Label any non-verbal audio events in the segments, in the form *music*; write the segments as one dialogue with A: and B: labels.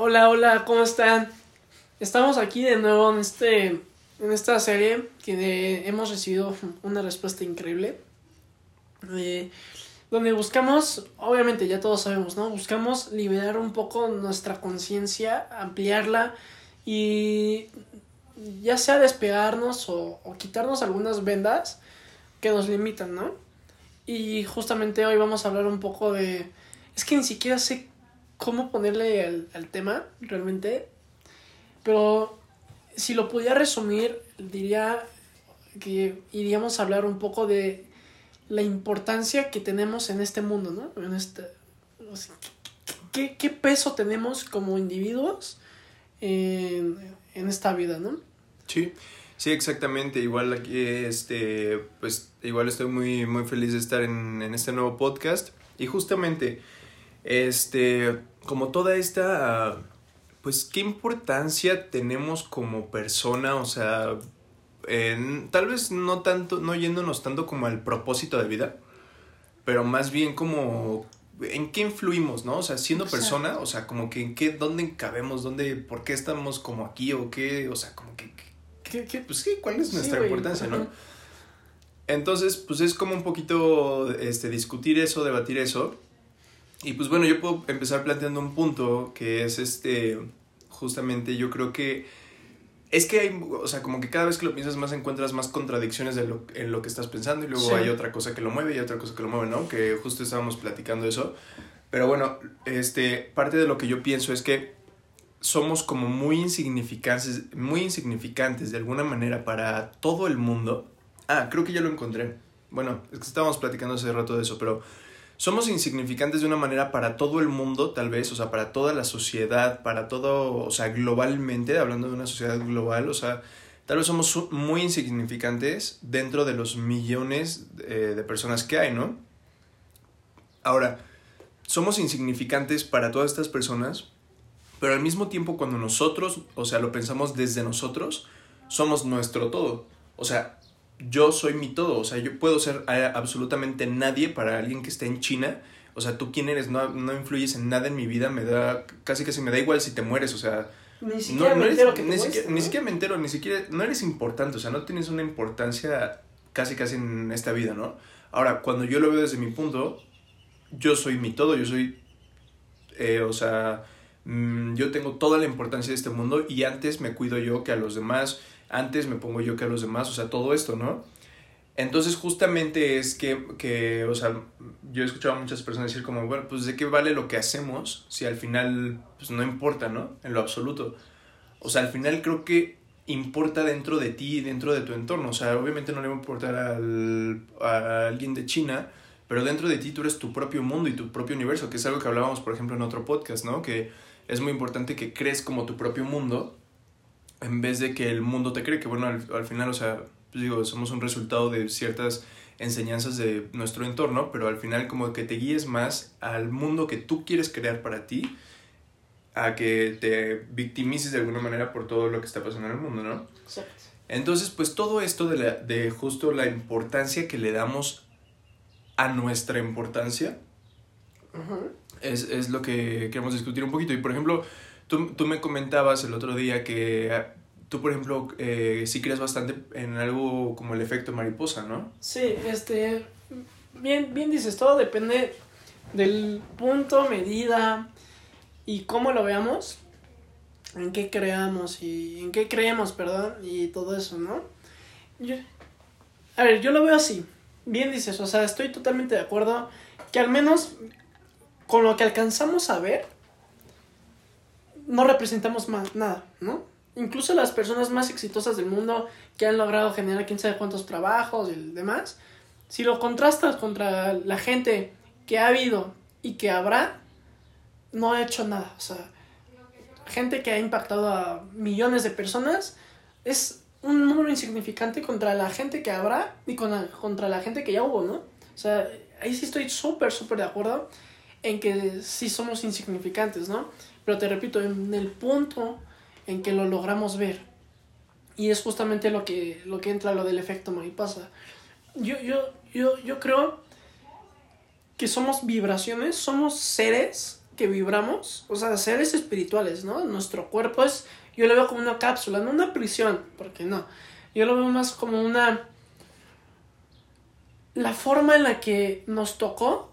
A: Hola, hola, ¿cómo están? Estamos aquí de nuevo en este en esta serie que hemos recibido una respuesta increíble. Donde buscamos, obviamente ya todos sabemos, ¿no? Buscamos liberar un poco nuestra conciencia, ampliarla y ya sea despegarnos o, o, quitarnos algunas vendas que nos limitan, ¿no? Y justamente hoy vamos a hablar un poco de... Es que ni siquiera sé cómo ponerle al, tema realmente. Pero si lo pudiera resumir, diría que iríamos a hablar un poco de la importancia que tenemos en este mundo, ¿no? En este, ¿qué, ¿Qué peso tenemos como individuos en, en esta vida, ¿no?
B: Sí, sí, exactamente. Igual aquí, este, pues, igual estoy muy, muy feliz de estar en, en este nuevo podcast. Y justamente, este, como toda esta, pues, ¿qué importancia tenemos como persona? O sea, tal vez no tanto, no yéndonos tanto como al propósito de vida, pero más bien como en qué influimos, ¿no? O sea, siendo persona, o sea, como que en qué, dónde cabemos, dónde, por qué estamos como aquí o qué, o sea, como que, qué, qué, pues sí, cuál es nuestra importancia, ¿no? Entonces, pues es como un poquito, este, discutir eso, debatir eso. Y pues bueno, yo puedo empezar planteando un punto que es este, justamente yo creo que es que hay, o sea, como que cada vez que lo piensas más encuentras más contradicciones de lo, en lo que estás pensando y luego hay otra cosa que lo mueve y otra cosa que lo mueve, ¿no? Que justo estábamos platicando eso. Pero bueno, este, parte de lo que yo pienso es que somos como muy insignificantes, muy insignificantes de alguna manera para todo el mundo. Ah, creo que ya lo encontré. Bueno, es que estábamos platicando hace rato de eso, pero somos insignificantes de una manera para todo el mundo, tal vez, o sea, para toda la sociedad, para todo, o sea, globalmente, hablando de una sociedad global, o sea, tal vez somos muy insignificantes dentro de los millones eh, de personas que hay, ¿no? Ahora, somos insignificantes para todas estas personas, pero al mismo tiempo cuando nosotros, o sea, lo pensamos desde nosotros, somos nuestro todo. O sea, yo soy mi todo, o sea, yo puedo ser absolutamente nadie para alguien que esté en China, o sea, tú quién eres, no, no influyes en nada en mi vida, me da, casi casi me da igual si te mueres, o sea...
A: Ni siquiera me entero que te
B: ni, siquiera, ni siquiera me entero, ni siquiera, no eres importante, o sea, no tienes una importancia casi casi en esta vida, ¿no? Ahora, cuando yo lo veo desde mi punto, yo soy mi todo, yo soy, eh, o sea, mm, yo tengo toda la importancia de este mundo y antes me cuido yo que a los demás, antes me pongo yo que a los demás, o sea, todo esto, ¿no? Entonces justamente es que, que, o sea, yo he escuchado a muchas personas decir como, bueno, pues de qué vale lo que hacemos si al final, pues no importa, ¿no? En lo absoluto. O sea, al final creo que importa dentro de ti dentro de tu entorno. O sea, obviamente no le va a importar al, a alguien de China, pero dentro de ti tú eres tu propio mundo y tu propio universo, que es algo que hablábamos, por ejemplo, en otro podcast, ¿no? Que es muy importante que crees como tu propio mundo en vez de que el mundo te cree, que bueno, al, final, o sea, pues digo, somos un resultado de ciertas enseñanzas de nuestro entorno, pero al final como que te guíes más al mundo que tú quieres crear para ti, a que te victimices de alguna manera por todo lo que está pasando en el mundo, ¿no? Exacto. Entonces, pues todo esto de, la, de justo la importancia que le damos a nuestra importancia es, es, lo que queremos discutir un poquito. Y por ejemplo, Tú, tú me comentabas el otro día que tú, por ejemplo, eh, sí crees bastante en algo como el efecto mariposa, ¿no?
A: Sí, este, bien, bien dices, todo depende del punto, medida y cómo lo veamos, en qué creamos y en qué creemos, perdón, y todo eso, ¿no? Yo, a ver, yo lo veo así, bien dices, o sea, estoy totalmente de acuerdo que al menos con lo que alcanzamos a ver, no representamos más, nada, ¿no? Incluso las personas más exitosas del mundo que han logrado generar quién sabe cuántos trabajos y demás, si lo contrastas contra la gente que ha habido y que habrá, no ha hecho nada. O sea, gente que ha impactado a millones de personas es un número insignificante contra la gente que habrá y contra la gente que ya hubo, ¿no? O sea, ahí sí estoy súper, súper de acuerdo en que sí somos insignificantes, ¿no? Pero te repito, en el punto en que lo logramos ver. Y es justamente lo que, lo que entra lo del efecto mariposa. Yo, yo, yo, yo creo que somos vibraciones, somos seres que vibramos, o sea, seres espirituales, ¿no? Nuestro cuerpo es, yo lo veo como una cápsula, no una prisión, porque no. Yo lo veo más como una... La forma en la que nos tocó,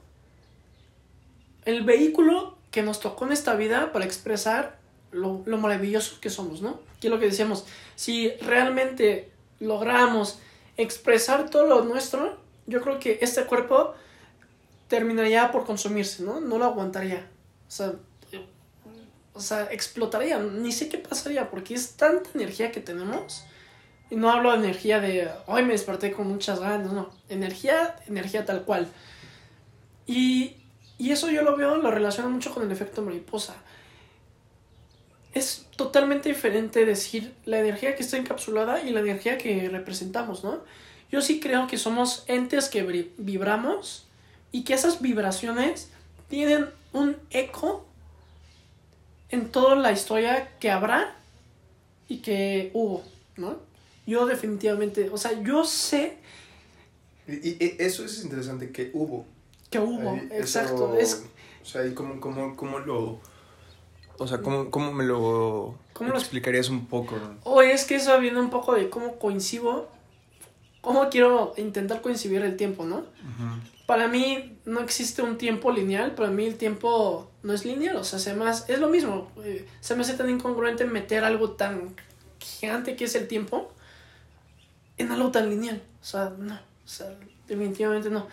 A: el vehículo que nos tocó en esta vida para expresar lo, lo maravilloso que somos, ¿no? Que es lo que decíamos, si realmente logramos expresar todo lo nuestro, yo creo que este cuerpo terminaría por consumirse, ¿no? No lo aguantaría. O sea, o sea, explotaría. Ni sé qué pasaría porque es tanta energía que tenemos. Y no hablo de energía de hoy me desperté con muchas ganas, no. Energía, energía tal cual. Y, y eso yo lo veo, lo relaciono mucho con el efecto mariposa. Es totalmente diferente decir la energía que está encapsulada y la energía que representamos, ¿no? Yo sí creo que somos entes que vibramos y que esas vibraciones tienen un eco en toda la historia que habrá y que hubo, ¿no? Yo definitivamente, o sea, yo sé...
B: Y, eso es interesante, que hubo.
A: Que hubo, exacto. es...
B: O sea, ¿y cómo, cómo, cómo lo... O sea, ¿cómo, cómo me lo ¿Cómo explicarías un poco?
A: O es que eso viene un poco de cómo coincido, cómo quiero intentar coincidir el tiempo, ¿no? Para mí no existe un tiempo lineal, para mí el tiempo no es lineal, o sea, se más, es lo mismo, eh, se me hace tan incongruente meter algo tan gigante que es el tiempo en algo tan lineal, o sea, no, o sea, definitivamente no.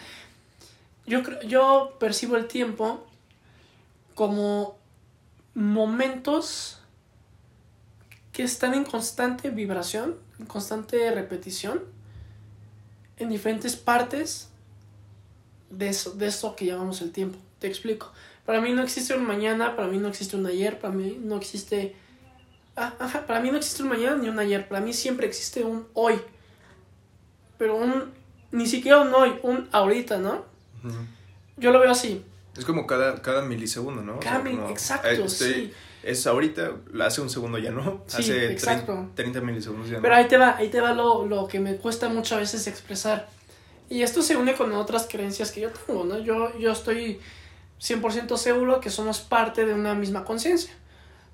A: Yo, yo percibo el tiempo como momentos que están en constante vibración, en constante repetición, en diferentes partes de eso, de eso que llamamos el tiempo. Te explico. Para mí no existe un mañana, para mí no existe un ayer, para mí no existe... Ah, ajá, para mí no existe un mañana ni un ayer, para mí siempre existe un hoy. Pero un... Ni siquiera un hoy, un ahorita, ¿no? Yo lo veo así.
B: Es como cada, cada milisegundo, ¿no?
A: Cada exacto, eh, sí.
B: Es ahorita, hace un segundo ya no, hace exacto. 30, milisegundos ya no.
A: Pero ahí te va, ahí te va lo, lo que me cuesta muchas veces expresar y esto se une con otras creencias que yo tengo, ¿no? Yo, yo estoy 100% seguro que somos parte de una misma conciencia,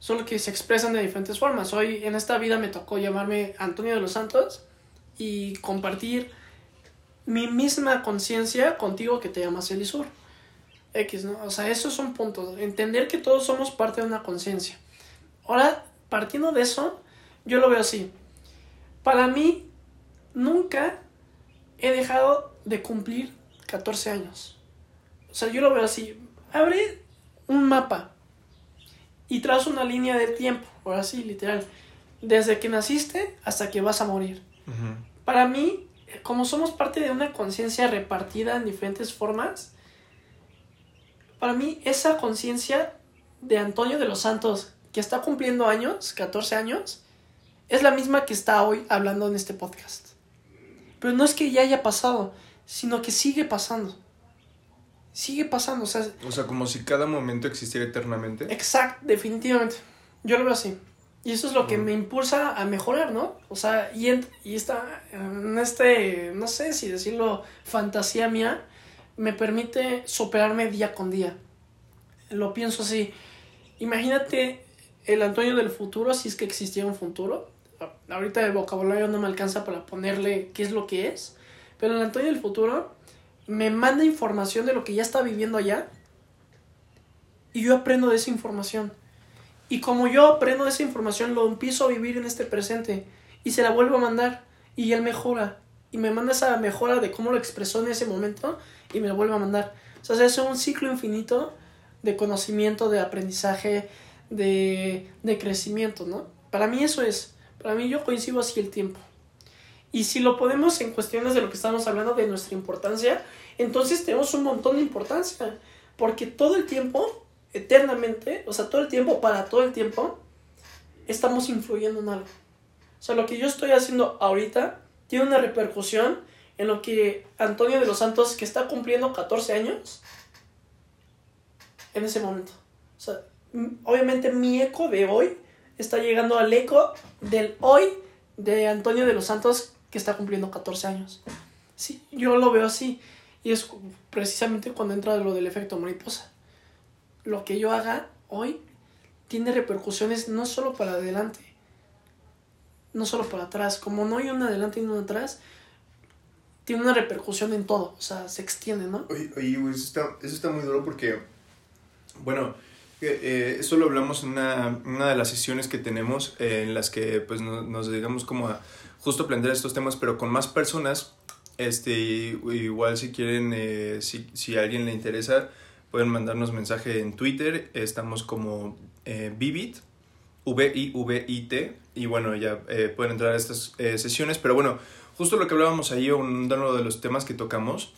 A: solo que se expresan de diferentes formas. Hoy en esta vida me tocó llamarme Antonio de los Santos y compartir mi misma conciencia contigo que te llamas Elisur. X, ¿no? O sea, eso es un punto. Entender que todos somos parte de una conciencia. Ahora, partiendo de eso, yo lo veo así. Para mí, nunca he dejado de cumplir 14 años. O sea, yo lo veo así. Abre un mapa y trazo una línea de tiempo, ahora sí, literal. Desde que naciste hasta que vas a morir. Para mí, como somos parte de una conciencia repartida en diferentes formas, para mí esa conciencia de Antonio de los Santos, que está cumpliendo años, 14 años, es la misma que está hoy hablando en este podcast. Pero no es que ya haya pasado, sino que sigue pasando. Sigue pasando, o sea...
B: O sea, como si cada momento existiera eternamente.
A: Exacto, definitivamente. Yo lo veo así. Y eso es lo que me impulsa a mejorar, ¿no? O sea, y, en, y está en este, no sé si decirlo, fantasía mía, me permite superarme día con día. Lo pienso así. Imagínate el Antonio del futuro, si es que existiera un futuro ahorita el vocabulario no me alcanza para ponerle qué es lo que es, pero el Antonio del futuro me manda información de lo que ya está viviendo allá y yo aprendo de esa información. Y como yo aprendo esa información, lo empiezo a vivir en este presente y se la vuelvo a mandar y él mejora y me manda esa mejora de cómo lo expresó en ese momento y me lo vuelve a mandar. O sea, es un ciclo infinito de conocimiento, de aprendizaje, de, de crecimiento, ¿no? Para mí eso es. Para mí yo coincido así el tiempo. Y si lo podemos en cuestiones de lo que estamos hablando de nuestra importancia, entonces tenemos un montón de importancia. Porque todo el tiempo, eternamente, o sea, todo el tiempo, para todo el tiempo, estamos influyendo en algo. O sea, lo que yo estoy haciendo ahorita tiene una repercusión en lo que Antonio de los Santos, que está cumpliendo 14 años, en ese momento. O sea, obviamente mi eco de hoy está llegando al eco del hoy de Antonio de los Santos que está cumpliendo 14 años. Sí, yo lo veo así. Y es precisamente cuando entra lo del efecto mariposa. Lo que yo haga hoy tiene repercusiones no solo para adelante, no solo para atrás. Como no hay un adelante y un atrás, tiene una repercusión en todo, o sea, se extiende, ¿no?
B: Eso está, eso está muy duro porque, bueno, eh, eh, eso lo hablamos en una, una de las sesiones que tenemos eh, en las que pues no- nos dedicamos como a justo plantear estos temas, pero con más personas. Este, igual si quieren, eh, si, si a alguien le interesa, pueden mandarnos mensaje en Twitter. Estamos como eh, Vivit, V-I-V-I-T. Y bueno, ya eh, pueden entrar a estas eh, sesiones. Pero bueno, justo lo que hablábamos ahí, uno de los temas que tocamos,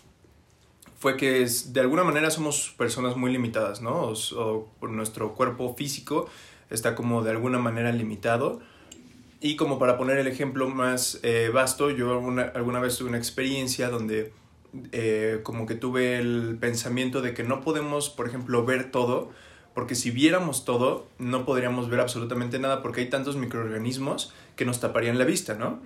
B: fue que de alguna manera somos personas muy limitadas, ¿no? O, nuestro cuerpo físico está como de alguna manera limitado. Y como para poner el ejemplo más eh, vasto, yo alguna, alguna vez tuve una experiencia donde eh, como que tuve el pensamiento de que no podemos, por ejemplo, ver todo, porque si viéramos todo, no podríamos ver absolutamente nada, porque hay tantos microorganismos que nos taparían la vista, ¿no?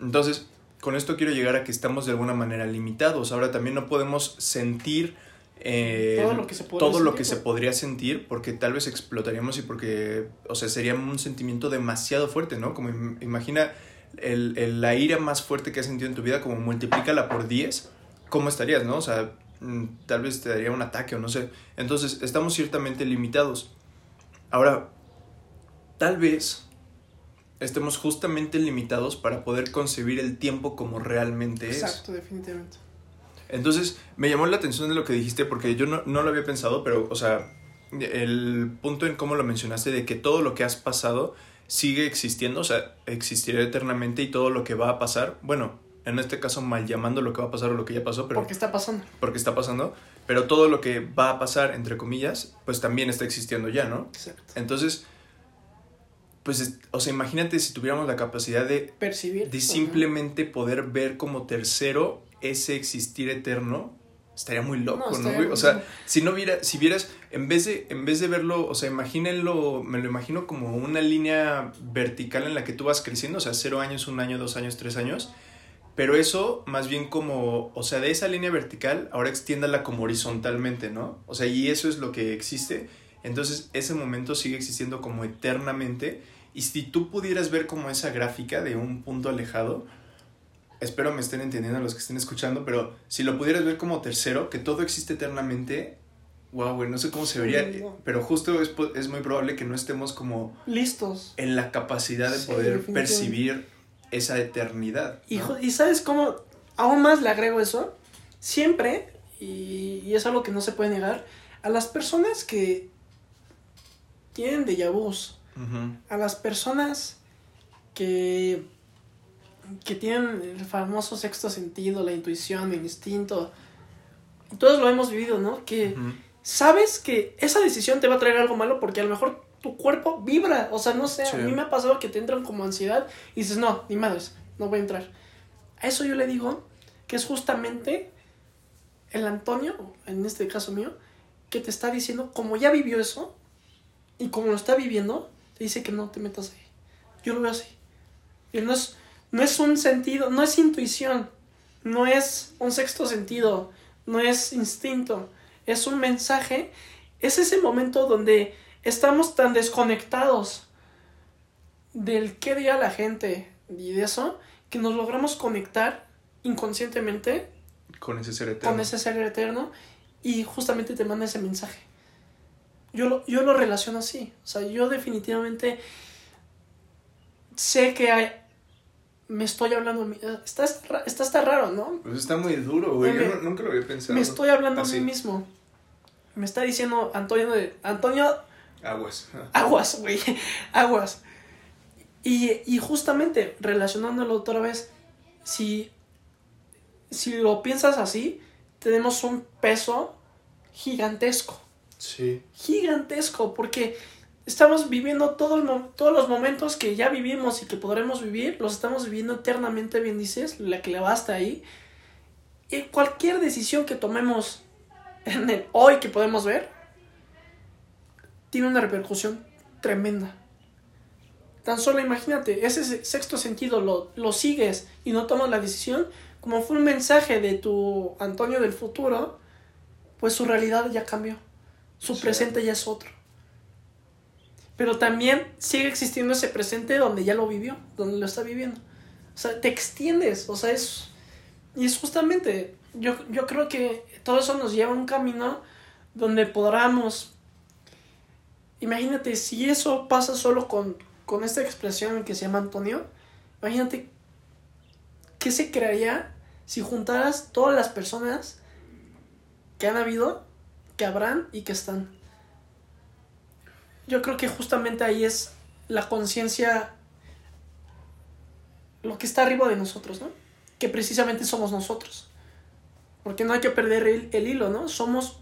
B: Entonces, con esto quiero llegar a que estamos de alguna manera limitados. Ahora también no podemos sentir eh,
A: Todo lo que se podría
B: todo lo
A: sentir,
B: que se podría sentir porque tal vez explotaríamos y porque, o sea, sería un sentimiento demasiado fuerte, ¿no? Como im- imagina el, el- la ira más fuerte que has sentido en tu vida, como multiplícala por 10, ¿cómo estarías, no? O sea, mm, tal vez te daría un ataque o no sé. Entonces, estamos ciertamente limitados. Ahora, tal vez estemos justamente limitados para poder concebir el tiempo como realmente es.
A: Exacto, definitivamente.
B: Entonces, me llamó la atención de lo que dijiste porque yo no, no lo había pensado, pero, o sea, el punto en cómo lo mencionaste de que todo lo que has pasado sigue existiendo, o sea, existirá eternamente y todo lo que va a pasar, bueno, en este caso mal llamando lo que va a pasar o lo que ya pasó, pero
A: Porque está pasando.
B: porque está pasando, pero todo lo que va a pasar, entre comillas, pues también está existiendo ya, ¿no?
A: Exacto.
B: Entonces, pues, es- o sea, imagínate si tuviéramos la capacidad de
A: Percibir.
B: de
A: Ajá.
B: simplemente poder ver como tercero ese existir eterno estaría muy loco,
A: No,
B: O sea, si no viera, si vieras, en vez de, en vez de verlo, o sea, imagínenlo, me lo imagino como una línea vertical en la que tú vas creciendo, o sea, cero años, un año, dos años, tres años, pero eso más bien como, o sea, de esa línea vertical, ahora extiéndala como horizontalmente, ¿no? O sea, y eso es lo que existe, entonces ese momento sigue existiendo como eternamente, y si tú pudieras ver como esa gráfica de un punto alejado, espero me estén entendiendo los que estén escuchando, pero si lo pudieras ver como tercero, que todo existe eternamente, wow, güey, no sé cómo se vería,
A: no.
B: pero justo es, es muy probable que no estemos como
A: Listos.
B: en la capacidad de
A: Sí,
B: poder percibir esa eternidad.
A: Y,
B: ¿no?
A: jo- ¿Y sabes cómo? Aún más le agrego eso. Siempre, y, y es algo que no se puede negar, a las personas que tienen vus,
B: Ujú.
A: a las personas que, que tienen el famoso sexto sentido, la intuición, el instinto, todos lo hemos vivido, ¿no? Que sabes que esa decisión te va a traer algo malo porque a lo mejor tu cuerpo vibra, o sea, no sé,
B: Sí.
A: a mí me ha pasado que te entran como ansiedad y dices, no, ni madres, no voy a entrar. A eso yo le digo que es justamente el Antonio, en este caso mío, que te está diciendo, como ya vivió eso, y como lo está viviendo, te dice que no te metas ahí. Yo lo veo así. Y no es, no es un sentido, no es intuición, no es un sexto sentido, no es instinto, es un mensaje, es ese momento donde estamos tan desconectados del qué diría la gente y de eso, que nos logramos conectar inconscientemente
B: Con ese ser eterno.
A: con ese ser eterno y justamente te manda ese mensaje. Yo lo, yo lo relaciono así. O sea, yo definitivamente sé que hay, me estoy hablando. a mí- Está, está, está, raro, ¿no?
B: Pues está muy duro, güey. Yo no- nunca lo había pensado.
A: Me estoy hablando a mí mismo. Me está diciendo Antonio de. Antonio,
B: Aguas. *laughs*
A: aguas, güey. Aguas. Y, y justamente relacionándolo otra vez, si, si lo piensas así, tenemos un peso gigantesco.
B: Sí.
A: Gigantesco, porque estamos viviendo todo el todos los momentos que ya vivimos y que podremos vivir, los estamos viviendo eternamente, bien dices, la que le basta ahí. Y cualquier decisión que tomemos en el hoy que podemos ver, tiene una repercusión tremenda. Tan solo imagínate, ese se- sexto sentido lo, lo sigues y no tomas la decisión, como fue un mensaje de tu Antonio del futuro, pues su realidad ya cambió. Su
B: Sí.
A: presente ya es otro. Pero también sigue existiendo ese presente donde ya lo vivió, donde lo está viviendo. O sea, te extiendes, o sea, es... Y es justamente, yo, yo creo que todo eso nos lleva a un camino donde podamos... Imagínate, si eso pasa solo con, con esta expresión que se llama Antonio, imagínate qué se crearía si juntaras todas las personas que han habido, que habrán y que están. Yo creo que justamente ahí es la conciencia, lo que está arriba de nosotros, ¿no? Que precisamente somos nosotros. Porque no hay que perder el, hilo, ¿no? Somos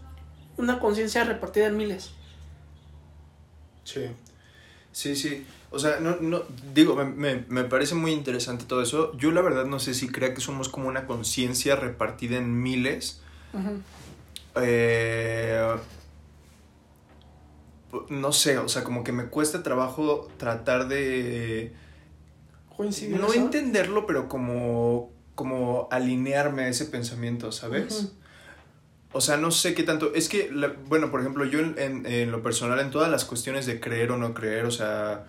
A: una conciencia repartida en miles.
B: Sí, sí, sí. O sea, no, no, digo, me, me, me parece muy interesante todo eso. Yo la verdad no sé si crea que somos como una conciencia repartida en miles.
A: Ujú.
B: Eh, no sé, o sea, como que me cuesta trabajo tratar de... No
A: eso.
B: entenderlo, pero como, como alinearme a ese pensamiento, ¿sabes?
A: Ujú.
B: O sea, no sé qué tanto. Es que, bueno, por ejemplo, yo en, en- en lo personal, en todas las cuestiones de creer o no creer, o sea,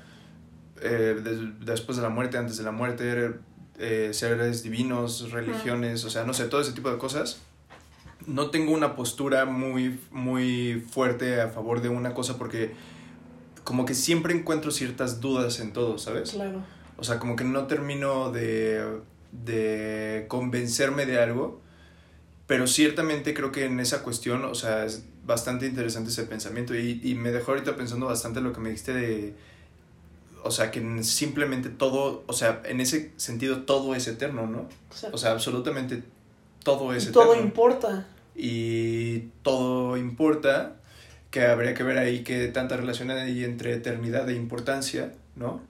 B: eh, des- después de la muerte, antes de la muerte, eh, seres divinos, religiones, o sea, no sé, todo ese tipo de cosas. No tengo una postura muy, muy fuerte a favor de una cosa porque como que siempre encuentro ciertas dudas en todo, ¿sabes?
A: Claro.
B: O sea, como que no termino de, de convencerme de algo, pero ciertamente creo que en esa cuestión, o sea, es bastante interesante ese pensamiento y, y me dejó ahorita pensando bastante lo que me dijiste de, o sea, que simplemente todo, o sea, en ese sentido todo es eterno, ¿no?
A: O sea,
B: O sea, absolutamente todo es
A: y
B: eterno.
A: todo importa.
B: y todo importa, que habría que ver ahí qué tanta relación hay entre eternidad e importancia, ¿no?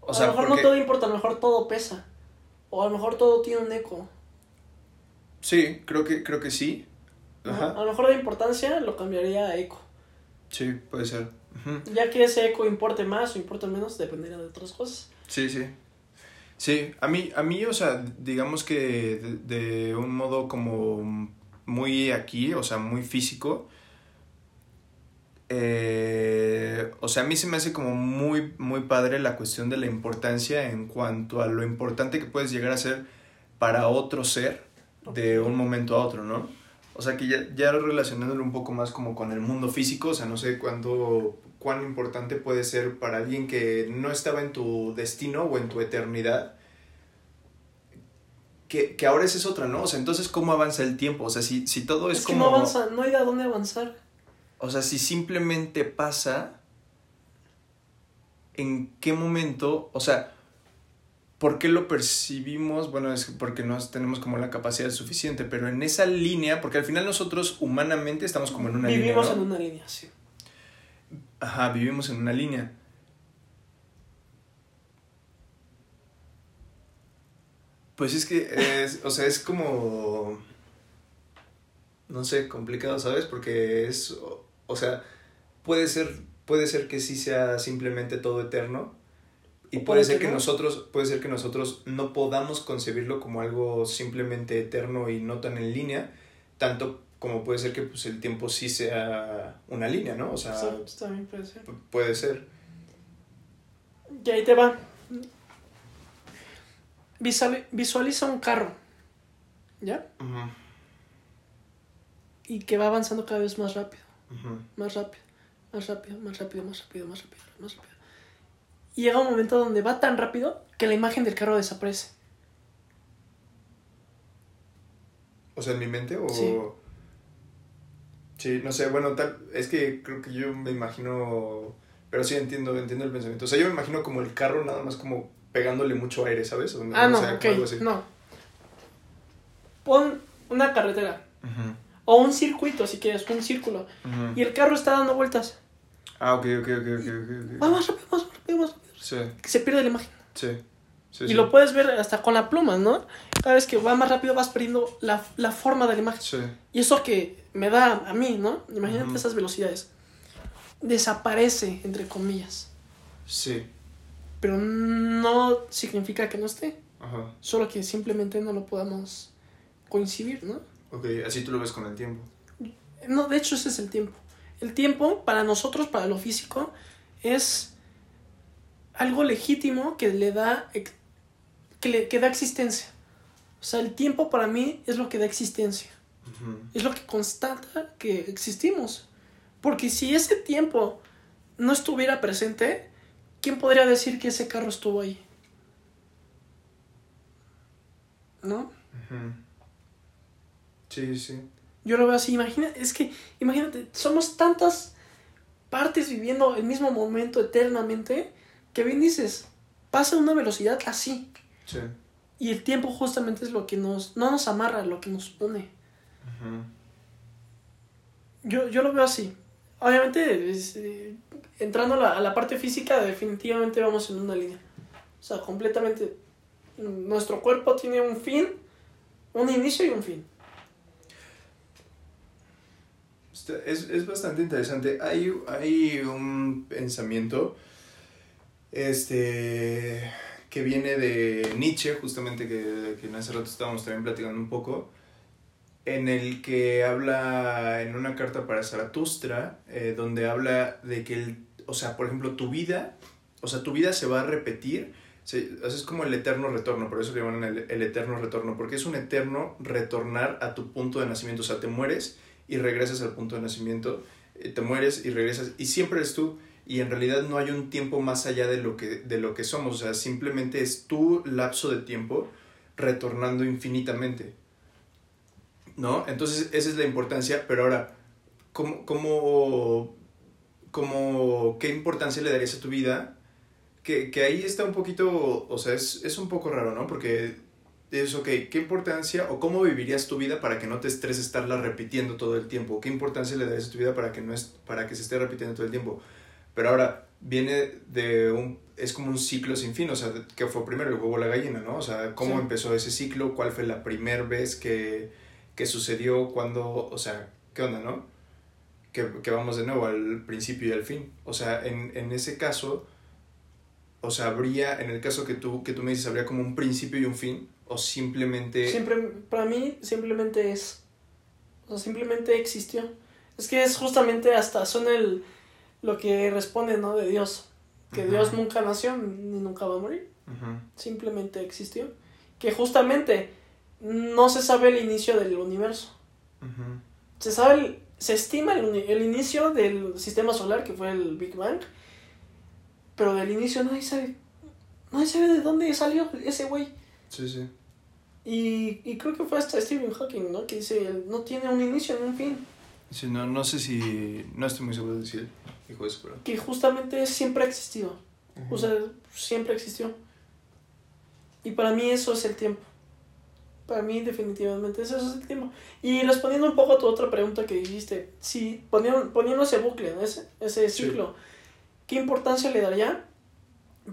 B: O
A: a lo mejor
B: porque-
A: no todo importa, a lo mejor todo pesa. O a lo mejor todo tiene un eco.
B: Sí, creo que, creo que sí. Ajá.
A: A lo mejor de importancia lo cambiaría a eco.
B: Sí, puede ser.
A: Ya que ese eco importe más o importe menos, dependería de otras cosas.
B: Sí, sí. Sí, a mí, a mí, o sea, digamos que de, de un modo como muy aquí, o sea, muy físico, eh, o sea, a mí se me hace como muy, muy padre la cuestión de la importancia en cuanto a lo importante que puedes llegar a ser para otro ser de un momento a otro, ¿no? O sea, que ya, ya relacionándolo un poco más como con el mundo físico, o sea, no sé cuánto, cuán importante puede ser para alguien que no estaba en tu destino o en tu eternidad, que, que ahora esa es otra, ¿no? O sea, entonces, ¿cómo avanza el tiempo? O sea, si, si todo es,
A: Es, que
B: como...
A: no avanza, no hay a dónde avanzar.
B: O sea, si simplemente pasa, ¿en qué momento? O sea, ¿por qué lo percibimos? Bueno, es porque no tenemos como la capacidad suficiente, pero en esa línea, porque al final nosotros humanamente estamos como en una
A: Vivimos
B: línea. ¿no?
A: en una línea, sí.
B: Ajá, vivimos en una línea. Pues es que, es, o sea, es como, no sé, complicado, ¿sabes? Porque es, o, o sea, puede ser, puede ser que sí sea simplemente todo eterno. Y puede
A: puede
B: ser
A: que
B: que
A: no.
B: nosotros, puede ser que nosotros no podamos concebirlo como algo simplemente eterno y no tan en línea, tanto como puede ser que pues, el tiempo sí sea una línea, ¿no? O sea,
A: Sí, también puede ser.
B: Pu- Puede ser.
A: Y ahí te va. Visuali- Visualiza un carro. ¿Ya? Y que va avanzando cada vez más rápido. Más rápido. Más rápido, más rápido, más rápido, más rápido, más rápido. Y llega un momento donde va tan rápido que la imagen del carro desaparece.
B: O sea, en mi mente o...
A: Sí.
B: Sí, no sé, bueno, tal, es que creo que yo me imagino, pero sí entiendo, entiendo el pensamiento. O sea, yo me imagino como el carro nada más como pegándole mucho aire, ¿sabes? O
A: Ah, no,
B: sé,
A: ok.
B: algo así.
A: No. Pon una carretera. O un circuito, si quieres, un círculo. Y el carro está dando vueltas.
B: Ah, ok, ok, ok, ok, ok.
A: Va
B: ok.
A: más rápido, más rápido, rápido.
B: Sí,
A: Que se pierde la imagen.
B: sí, sí.
A: y
B: sí.
A: lo puedes ver hasta con la pluma, ¿no? Cada vez que va más rápido vas perdiendo la, la forma de la imagen.
B: Sí,
A: Y eso que me da a mí, ¿no? Imagínate esas velocidades. Desaparece, entre comillas.
B: sí.
A: Pero no significa que no esté.
B: Ajá.
A: Solo que simplemente no lo podamos coincidir, ¿no?
B: Ok, así tú lo ves con el tiempo.
A: No, de hecho ese es el tiempo. El tiempo, para nosotros, para lo físico, es algo legítimo que le da, que le que da existencia. O sea, el tiempo para mí es lo que da existencia. Es lo que constata que existimos. Porque si ese tiempo no estuviera presente, ¿quién podría decir que ese carro estuvo ahí? ¿No?
B: Sí, sí.
A: Yo lo veo así, imagínate, es que, imagínate, somos tantas partes viviendo el mismo momento eternamente que bien dices, pasa a una velocidad así. Sí. Y el tiempo justamente es lo que nos, no nos amarra, lo que nos une. yo, yo lo veo así. Obviamente, eh, entrando a la, a la parte física, definitivamente vamos en una línea. O sea, completamente. Nuestro cuerpo tiene un fin, un inicio y un fin.
B: Es, es bastante interesante. Hay, hay un pensamiento este, que viene de Nietzsche, justamente que, que en hace rato estábamos también platicando un poco, en el que habla en una carta para Zaratustra, eh, donde habla de que, el, o sea, por ejemplo, tu vida, o sea, tu vida se va a repetir, es como el eterno retorno, por eso le llaman el, el, eterno retorno, porque es un eterno retornar a tu punto de nacimiento, o sea, te mueres y regresas al punto de nacimiento, eh, te mueres y regresas, y siempre eres tú, y en realidad no hay un tiempo más allá de lo que, de lo que somos, o sea, simplemente es tu lapso de tiempo retornando infinitamente. ¿No? Entonces esa es la importancia, pero ahora, ¿cómo, cómo, cómo qué importancia le darías a tu vida? Que, que ahí está un poquito, o sea, es, es un poco raro, ¿no? Porque es, ok, ¿qué importancia o cómo vivirías tu vida para que no te estreses estarla repitiendo todo el tiempo? ¿Qué importancia le darías a tu vida para que, no es, para que se esté repitiendo todo el tiempo? Pero ahora viene de un, es como un ciclo sin fin, o sea, ¿qué fue primero el huevo o la gallina, no? O sea, ¿cómo empezó ese ciclo? ¿Cuál fue la primera vez que, que sucedió? ¿Cuándo? O sea, ¿qué onda, no? Que, que, vamos de nuevo al principio y al fin. O sea, en, en ese caso, o sea, habría, en el caso que tú, que tú me dices, habría como un principio y un fin, o simplemente...
A: Siempre, para mí, simplemente es, o sea, simplemente existió. Es que es justamente hasta, son el lo que responde, ¿no? De Dios. Que Dios nunca nació ni nunca va a morir. Simplemente existió. Que justamente no se sabe el inicio del universo. Se sabe, se estima el, el, inicio del sistema solar, que fue el Big Bang. Pero del inicio nadie sabe. Nadie sabe de dónde salió ese güey.
B: Sí, sí.
A: Y, y creo que fue hasta Stephen Hawking, ¿no? Que dice, no tiene un inicio ni un fin.
B: Sí, no, no sé si. No estoy muy seguro de decir.
A: Que justamente siempre ha existido. O sea, siempre existió. Y para mí eso es el tiempo. Para mí definitivamente eso es el tiempo. Y respondiendo un poco a tu otra pregunta que dijiste, si poniendo, poniendo ese bucle, ese, ese ciclo, ¿qué importancia le daría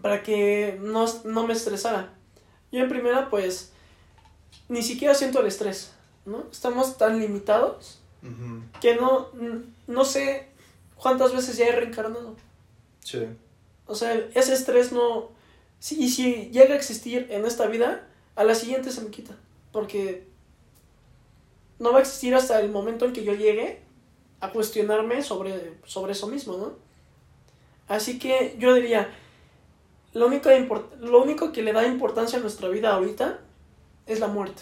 A: para que no, no me estresara? Yo en primera, pues, ni siquiera siento el estrés, ¿no? Estamos tan limitados que no, no sé ¿Cuántas veces ya he reencarnado? Sí. O sea, ese estrés no... Sí, y si llega a existir en esta vida, a la siguiente se me quita. Porque no va a existir hasta el momento en que yo llegue a cuestionarme sobre, sobre eso mismo, ¿no? Así que yo diría, lo único, lo único que le da importancia a nuestra vida ahorita es la muerte.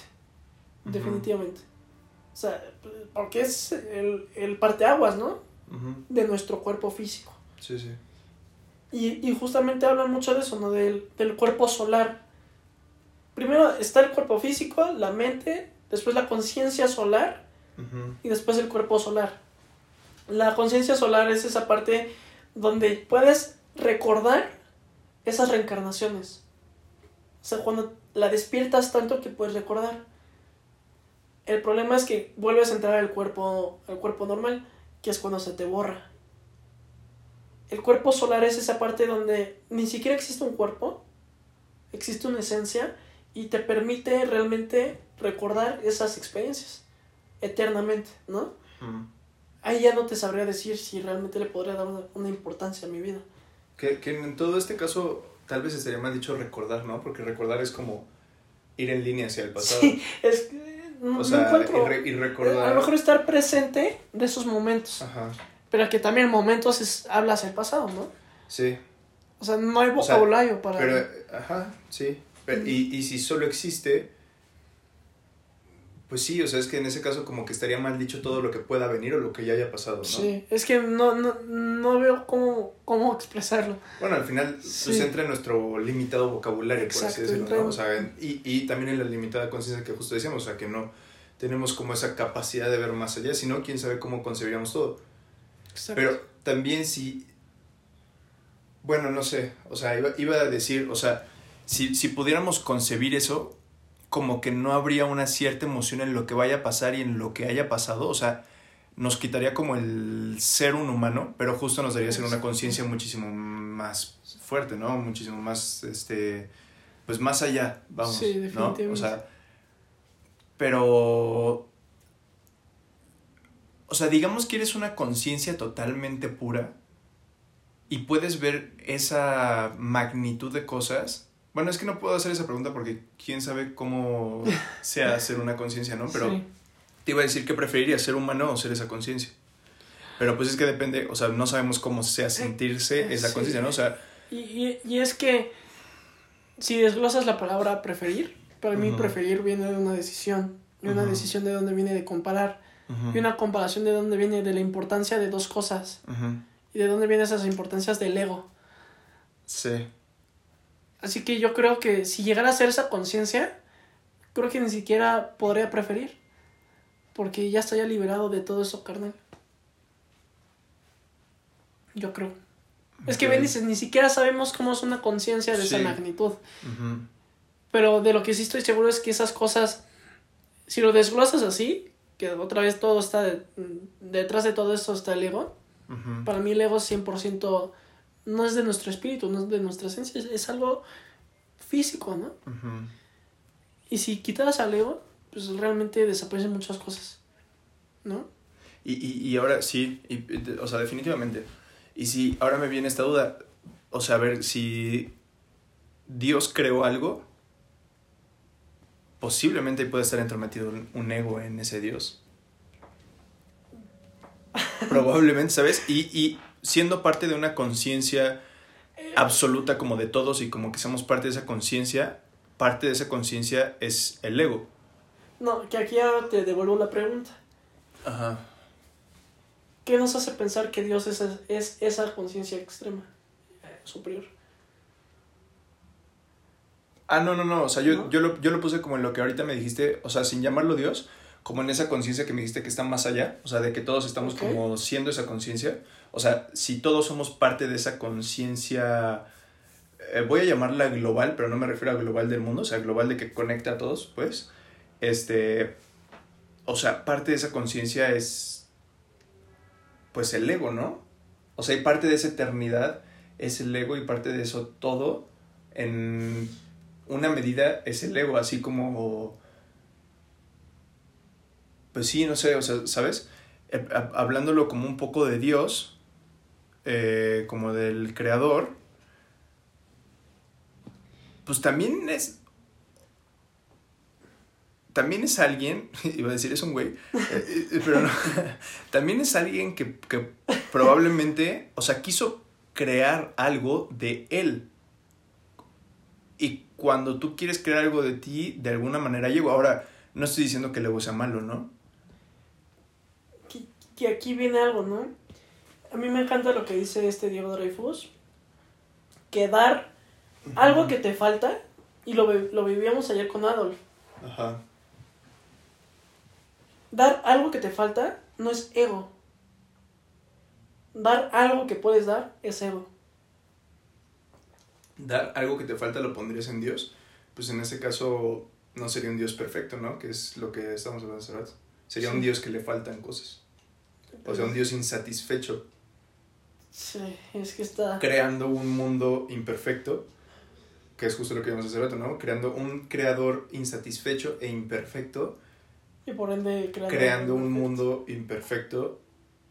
A: Definitivamente. O sea, porque es el, el parteaguas, ¿no? de nuestro cuerpo físico.
B: Sí, sí.
A: Y, y justamente hablan mucho de eso, ¿no? Del, del cuerpo solar. Primero está el cuerpo físico, la mente, después la conciencia solar y después el cuerpo solar. La conciencia solar es esa parte donde puedes recordar esas reencarnaciones. O sea, cuando la despiertas tanto que puedes recordar. El problema es que vuelves a entrar al cuerpo, al cuerpo normal que es cuando se te borra. El cuerpo solar es esa parte donde ni siquiera existe un cuerpo, existe una esencia y te permite realmente recordar esas experiencias eternamente, ¿no? Ahí ya no te sabría decir si realmente le podría dar una, importancia a mi vida.
B: Que, que, en todo este caso tal vez estaría mal dicho recordar, ¿no? Porque recordar es como ir en línea hacia el pasado.
A: Sí, es o sea, y, recordar. A lo mejor estar presente de esos momentos. Ajá. pero que también en momentos es, hablas el pasado, ¿no?
B: Sí.
A: O sea, no hay
B: O sea,
A: vocabulario para...
B: Pero, ajá, sí. Pero- y, y si solo existe, pues sí, o sea, es que en ese caso como que estaría mal dicho todo lo que pueda venir o lo que ya haya pasado, ¿no?
A: Sí, es que no, no, no veo cómo, cómo expresarlo.
B: Bueno, al final pues
A: Sí.
B: entra en nuestro limitado vocabulario, por así
A: Exacto,
B: decirlo,
A: entra
B: ¿no?
A: en-
B: O sea, en- y, y también en la limitada conciencia que justo decíamos, o sea, que no tenemos como esa capacidad de ver más allá, sino quién sabe cómo concebiríamos todo.
A: Exacto.
B: Pero también si, bueno, no sé, o sea, iba, iba a decir, o sea, si, si pudiéramos concebir eso, como que no habría una cierta emoción en lo que vaya a pasar y en lo que haya pasado, o sea, nos quitaría como el ser un humano, pero justo nos daría ser una conciencia muchísimo más fuerte, ¿no? Muchísimo más, este, pues más allá, vamos,
A: Sí,
B: ¿no? O
A: definitivamente.
B: sea, pero o sea, digamos que eres una conciencia totalmente pura y puedes ver esa magnitud de cosas. Bueno, es que no puedo hacer esa pregunta porque quién sabe cómo *laughs* sea ser una conciencia, ¿no? Pero
A: Sí.
B: te iba a decir que preferirías ser humano o ser esa conciencia. Pero pues es que depende, o sea, no sabemos cómo sea sentirse esa
A: Sí.
B: conciencia, ¿no? O sea,
A: Y, y, y es que si desglosas la palabra preferir, para mí preferir viene de una decisión. Y una decisión de dónde viene de comparar. Y una comparación de dónde viene de la importancia de dos cosas. Y de dónde vienen esas importancias del ego.
B: sí.
A: Así que yo creo que si llegara a ser esa conciencia, creo que ni siquiera podría preferir. Porque ya estaría liberado de todo eso carnal. Yo creo. Es que ven, dices, ni siquiera sabemos cómo es una conciencia de esa magnitud. Pero de lo que sí estoy seguro es que esas cosas, si lo desglosas así, que otra vez todo está, de- detrás de todo esto está el ego, para mí el ego 100% no es de nuestro espíritu, no es de nuestra esencia, es, es algo físico, ¿no? Y si quitaras al ego, pues realmente desaparecen muchas cosas, ¿no?
B: Y, y, y ahora sí, y, o sea, definitivamente. Y si ahora me viene esta duda, o sea, a ver, si Dios creó algo, posiblemente puede estar entrometido un, un ego en ese Dios. *laughs* Probablemente, ¿sabes? Y, y siendo parte de una conciencia absoluta como de todos y como que somos parte de esa conciencia, parte de esa conciencia es el ego.
A: No, que aquí ahora te devuelvo la pregunta.
B: Ajá.
A: ¿Qué nos hace pensar que Dios es, es esa conciencia extrema, eh, superior?
B: Ah, no, no, no. O sea, yo,
A: ¿No?
B: yo, lo, yo lo puse como en lo que ahorita me dijiste, o sea, sin llamarlo Dios, como en esa conciencia que me dijiste que está más allá, o sea, de que todos estamos como siendo esa conciencia. O sea, si todos somos parte de esa conciencia, eh, voy a llamarla global, pero no me refiero a global del mundo, o sea, global de que conecta a todos, pues. Este, o sea, parte de esa conciencia es, pues, el ego, ¿no? O sea, y parte de esa eternidad es el ego y parte de eso todo en una medida es el ego, así como... Pues sí, no sé, o sea, ¿sabes? Eh, hab- Hablándolo como un poco de Dios, eh, como del creador, pues también es... También es alguien, *laughs* iba a decir es un güey, eh, eh, pero no, *laughs* también es alguien que, que probablemente, o sea, quiso crear algo de él. Y cuando tú quieres crear algo de ti, de alguna manera llegó. Ahora, no estoy diciendo que el ego sea malo, ¿no?
A: Que, aquí viene algo, ¿no? A mí me encanta lo que dice este Diego Dreyfus, que dar algo que te falta, y lo, lo vivíamos ayer con Adolf,
B: Ajá.
A: dar algo que te falta no es ego. Dar algo que puedes dar es ego.
B: Dar algo que te falta lo pondrías en Dios. Pues en ese caso no sería un Dios perfecto, ¿no? Que es lo que estamos hablando hace rato. Sería un. Dios que le faltan cosas. O sea, un Dios insatisfecho,
A: Sí, es que está...
B: creando un mundo imperfecto, que es justo lo que vimos hace rato, ¿no? Creando un creador insatisfecho e imperfecto
A: Y por ende creando,
B: creando un mundo imperfecto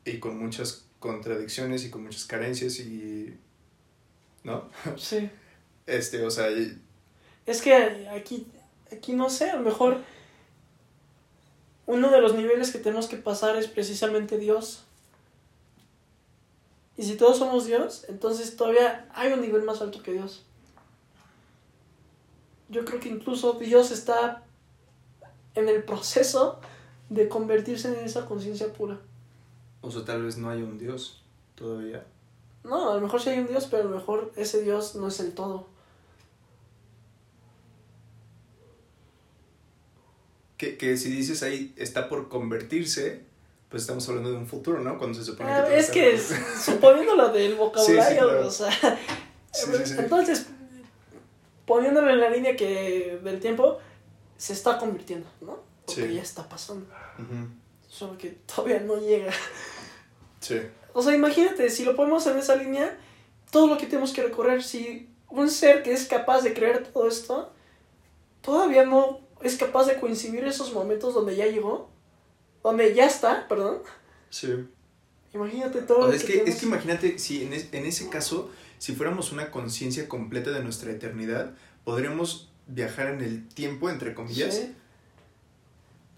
B: y con muchas contradicciones y con muchas carencias y ¿no? *laughs*
A: Sí.
B: Este, o sea, y-
A: Es que aquí, aquí no sé, a lo mejor uno de los niveles que tenemos que pasar es precisamente Dios. Y si todos somos Dios, entonces todavía hay un nivel más alto que Dios. Yo creo que incluso Dios está en el proceso de convertirse en esa conciencia pura.
B: O sea, tal vez no haya un Dios todavía.
A: No, a lo mejor sí hay un Dios, pero a lo mejor ese Dios no es el todo.
B: Que, que si dices ahí está por convertirse, pues estamos hablando de un futuro, ¿no? Cuando se supone
A: Ah,
B: que...
A: es que es- suponiendo lo del vocabulario,
B: Sí, sí, claro.
A: o sea,
B: Sí,
A: entonces poniéndolo en la línea que del tiempo se está convirtiendo, ¿no? Porque ya está pasando,
B: Ujú.
A: solo que todavía no llega.
B: Sí.
A: O sea, imagínate, si lo ponemos en esa línea, todo lo que tenemos que recorrer, si un ser que es capaz de creer todo esto, todavía no es capaz de coincidir esos momentos donde ya llegó, donde ya está, perdón.
B: Sí.
A: Imagínate todo
B: O
A: lo
B: es, que, es que imagínate, si en, es- en ese caso, si fuéramos una conciencia completa de nuestra eternidad, podríamos viajar en el tiempo, entre comillas,
A: Sí.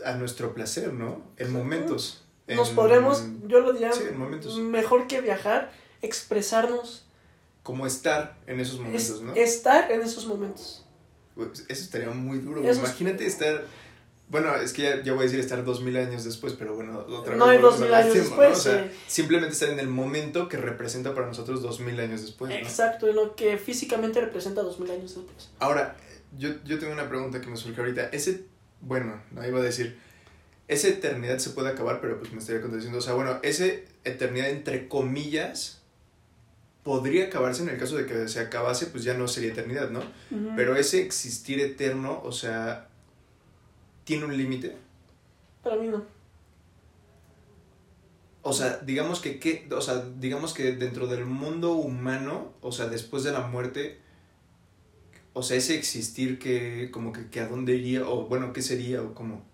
B: a nuestro placer, ¿no? En
A: Exacto.
B: momentos.
A: Nos
B: En-
A: podremos, yo lo diría,
B: Sí, en momentos.
A: mejor que viajar, expresarnos,
B: Como estar en esos
A: es-
B: momentos, ¿no?
A: estar en esos momentos.
B: Eso estaría muy duro.
A: Eso es-
B: Imagínate estar. Bueno, es que ya, ya voy a decir estar dos mil años después, pero bueno, otra
A: No
B: vez
A: hay
B: volvemos
A: 2000
B: al
A: años después,
B: ¿no? O sea,
A: sí.
B: simplemente estar en el momento que representa para nosotros dos mil años después. ¿no?
A: Exacto, en lo que físicamente representa dos mil años después.
B: Ahora, yo, yo tengo una pregunta que me surge ahorita. Ese, bueno, no iba a decir, esa eternidad se puede acabar, pero pues me estaría contradiciendo. O sea, bueno, esa eternidad entre comillas podría acabarse en el caso de que se acabase, pues ya no sería eternidad, ¿no? Pero ese existir eterno, o sea, ¿tiene un límite?
A: Para mí no.
B: O sea, digamos que, que, o sea, digamos que dentro del mundo humano, o sea, después de la muerte, o sea, ese existir que, como que, que a dónde iría, o bueno, qué sería, o cómo.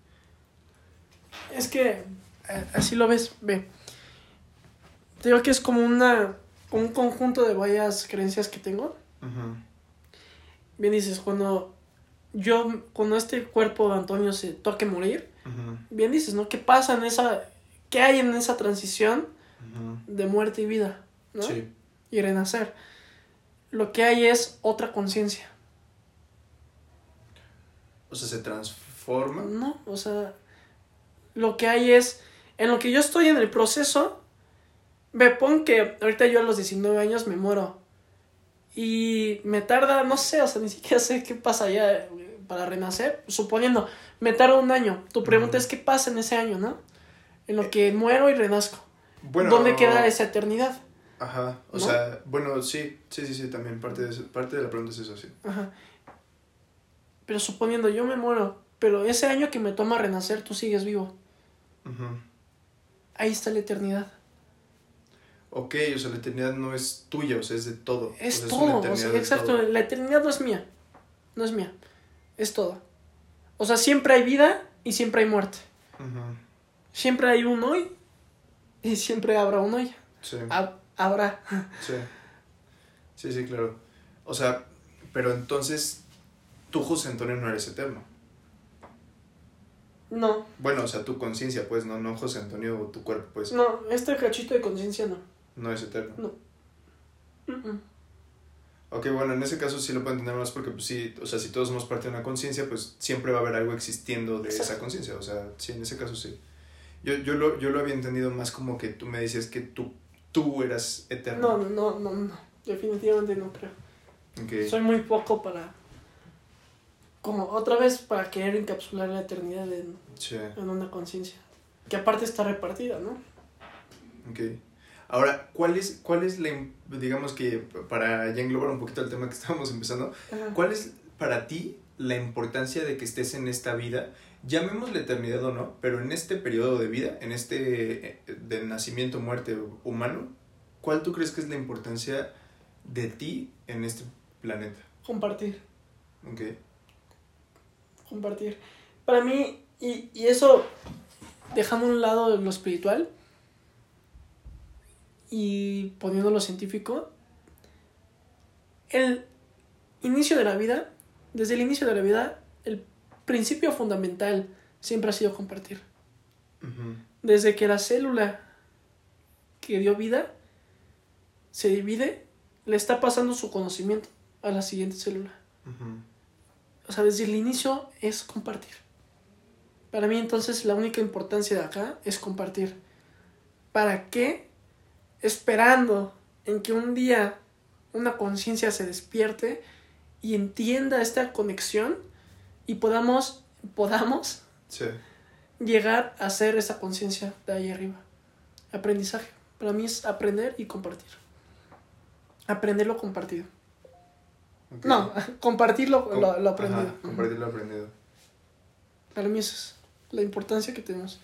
A: Es que eh, así lo ves, ve. Te digo que es como una un conjunto de varias creencias que tengo. Bien dices, cuando yo, cuando este cuerpo de Antonio se toque morir, bien dices, ¿no? ¿Qué pasa en esa, qué hay en esa transición de muerte y vida, ¿no?
B: Sí.
A: Y renacer. Lo que hay es otra conciencia,
B: O sea, se transforma.
A: ¿no? O sea, lo que hay es, en lo que yo estoy en el proceso, ve, pon que ahorita yo a los 19 años me muero. Y me tarda, no sé, o sea, ni siquiera sé qué pasa ya eh, para renacer. Suponiendo, me tarda un año. Tu pregunta es qué pasa en ese año, ¿no? En lo que muero y renazco.
B: Bueno,
A: ¿Dónde queda esa eternidad?
B: Ajá, o
A: ¿No?
B: sea, bueno, sí, sí, sí, sí, también parte de, parte de la pregunta es eso, sí.
A: Ajá. Pero suponiendo, yo me muero, pero ese año que me toma renacer, tú sigues vivo.
B: Ujú.
A: Ahí está la eternidad.
B: Ok, o sea, la eternidad no es tuya, o sea, es de todo.
A: Es
B: o sea, una
A: todo. o sea, exacto,
B: todo.
A: la eternidad no es mía. No es mía. Es todo. O sea, siempre hay vida y siempre hay muerte.
B: Ujú,
A: Siempre hay un hoy y siempre habrá un hoy.
B: Sí.
A: Hab- habrá.
B: Sí. Sí, sí, claro. O sea, pero entonces tú, José Antonio, no eres eterno.
A: No,
B: Bueno, o sea, tu conciencia, pues, no, no José Antonio o tu cuerpo, pues,
A: no, este cachito de conciencia no.
B: No es eterno.
A: Mm, mm.
B: Ok, bueno, en ese caso sí lo puedo entender más porque, pues sí, o sea, si todos somos parte de una conciencia, pues siempre va a haber algo existiendo de esa conciencia. O sea, sí, en ese caso sí. Yo, yo, lo, yo lo había entendido más como que tú me decías que tú, tú eras
A: No,
B: eterno.
A: no, no, no, no. Definitivamente no creo.
B: Ok.
A: Soy muy poco para. Como otra vez para querer encapsular la eternidad en,
B: Sí,
A: en una conciencia. Que aparte está repartida, ¿no?
B: ok. Ahora, ¿cuál es, cuál es la, digamos que para ya englobar un poquito el tema que *laughs* estábamos empezando,
A: Ajá.
B: ¿cuál es para ti la importancia de que estés en esta vida? Llamemos la eternidad o no, pero en este periodo de vida, en este eh, de nacimiento, muerte humano, ¿cuál tú crees que es la importancia de ti en este planeta?
A: Compartir.
B: Ok.
A: compartir. Para mí, y, y eso dejando a un lado lo espiritual y poniendo lo científico, el inicio de la vida, desde el inicio de la vida, el principio fundamental siempre ha sido compartir. Desde que la célula que dio vida se divide, le está pasando su conocimiento a la siguiente célula. O sea, desde el inicio es compartir. Para mí entonces la única importancia de acá es compartir. ¿Para qué? Esperando en que un día una conciencia se despierte y entienda esta conexión y podamos, podamos llegar a ser esa conciencia de ahí arriba. Aprendizaje. Para mí es aprender y compartir. Aprender *laughs* lo compartido. No, compartir lo, aprendido.
B: compartir lo aprendido.
A: Para mí es la importancia que tenemos.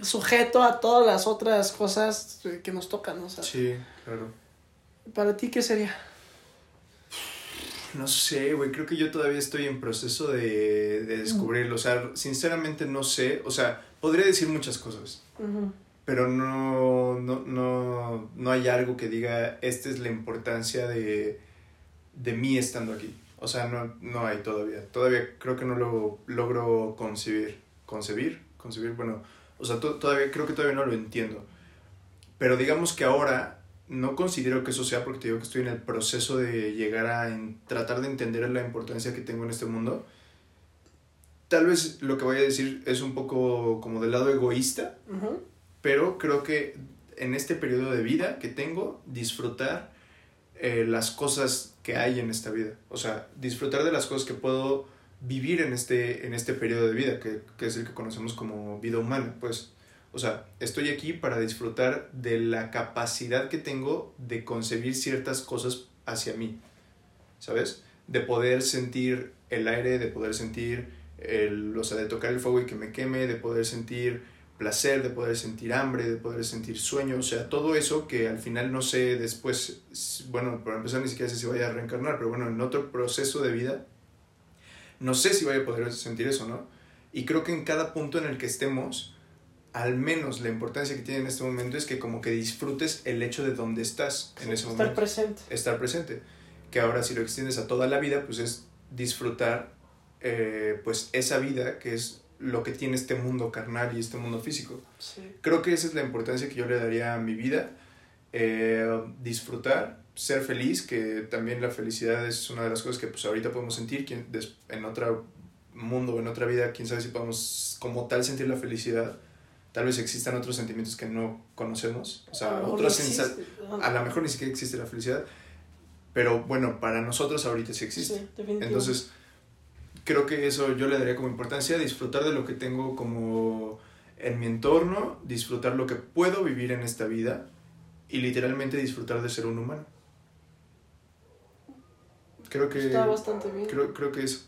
A: Sujeto a todas las otras cosas que nos tocan,
B: sí, claro.
A: ¿Para ti qué sería?
B: No sé, güey, creo que yo todavía estoy en proceso de, de descubrirlo. O sea, sinceramente no sé. O sea, podría decir muchas cosas. Pero no, no, no, no hay algo que diga, esta es la importancia de, de mí estando aquí. O sea, no, no hay todavía. Todavía creo que no lo logro concebir. ¿Concebir? Concebir, bueno. O sea, todavía creo que todavía no lo entiendo. Pero digamos que ahora no considero que eso sea porque te digo que estoy en el proceso de llegar a tratar de entender la importancia que tengo en este mundo. Tal vez lo que voy a decir es un poco como del lado egoísta, pero creo que en este periodo de vida que tengo, disfrutar eh, las cosas que hay en esta vida. O sea, disfrutar de las cosas que puedo vivir en este, en este periodo de vida, que, que es el que conocemos como vida humana, pues. O sea, estoy aquí para disfrutar de la capacidad que tengo de concebir ciertas cosas hacia mí, ¿sabes? De poder sentir el aire, de poder sentir, el, o sea, de tocar el fuego y que me queme, de poder sentir placer, de poder sentir hambre, de poder sentir sueño, o sea, todo eso que al final no sé después, bueno, para empezar ni siquiera sé si vaya a reencarnar, pero bueno, en otro proceso de vida, no sé si vaya a poder sentir eso, ¿no? Y creo que en cada punto en el que estemos, al menos la importancia que tiene en este momento es que como que disfrutes el hecho de dónde estás en ese momento.
A: Estar presente.
B: Estar presente. Que ahora si lo extiendes a toda la vida, pues es disfrutar eh, pues esa vida que es lo que tiene este mundo carnal y este mundo físico. Creo que esa es la importancia que yo le daría a mi vida. Eh, disfrutar, ser feliz, que también la felicidad es una de las cosas que pues ahorita podemos sentir en otro mundo, en otra vida, quién sabe si podemos como tal sentir la felicidad tal vez existan otros sentimientos que no conocemos, o sea, otros a lo mejor ni siquiera existe la felicidad, pero bueno, para nosotros ahorita sí existe. Entonces, creo que eso yo le daría como importancia, disfrutar de lo que tengo como en mi entorno, disfrutar lo que puedo vivir en esta vida y literalmente disfrutar de ser un humano. Creo que...
A: Está bastante bien.
B: Creo, creo que eso.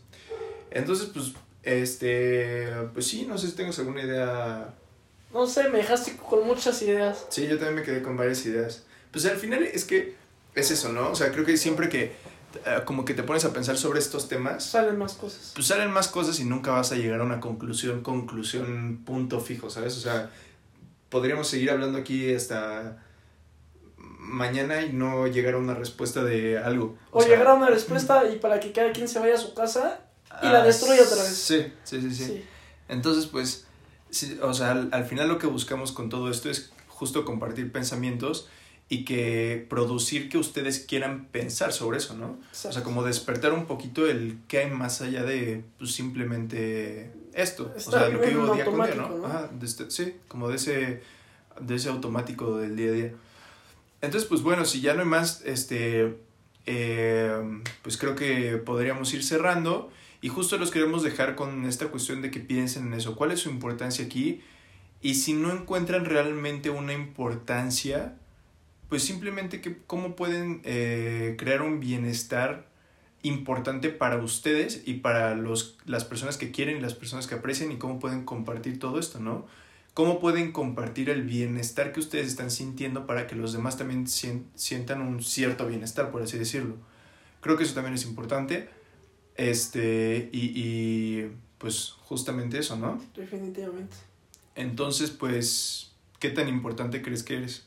B: Entonces, pues, este, pues sí, no sé si tengo alguna idea
A: no sé, me dejaste con muchas ideas.
B: Sí, yo también me quedé con varias ideas. Pues al final es que es eso, ¿no? O sea, creo que siempre que eh, como que te pones a pensar sobre estos temas...
A: Salen más cosas.
B: Pues salen más cosas y nunca vas a llegar a una conclusión, conclusión, punto fijo, ¿sabes? O sea, podríamos seguir hablando aquí hasta mañana y no llegar a una respuesta de algo.
A: O, llegar a una respuesta y para que cada quien se vaya a su casa y la destruya otra vez.
B: sí, sí, sí. sí. Entonces, pues o sea, al, final lo que buscamos con todo esto es justo compartir pensamientos y que producir que ustedes quieran pensar sobre eso, ¿no? O sea, como despertar un poquito el qué hay más allá de pues, simplemente esto. o sea, lo que digo día con día, ¿no? Este, sí, como de ese, de ese automático del día a día. Entonces, pues bueno, si ya no hay más, este, eh, pues creo que podríamos ir cerrando. Y justo los queremos dejar con esta cuestión de que piensen en eso. ¿Cuál es su importancia aquí? Y si no encuentran realmente una importancia, pues simplemente que cómo pueden eh, crear un bienestar importante para ustedes y para los, las personas que quieren y las personas que aprecian y cómo pueden compartir todo esto, ¿no? ¿Cómo pueden compartir el bienestar que ustedes están sintiendo para que los demás también sientan un cierto bienestar, por así decirlo? Creo que eso también es importante. Este, y, y pues justamente eso, ¿no?
A: Definitivamente.
B: Entonces, pues, ¿qué tan importante crees que eres?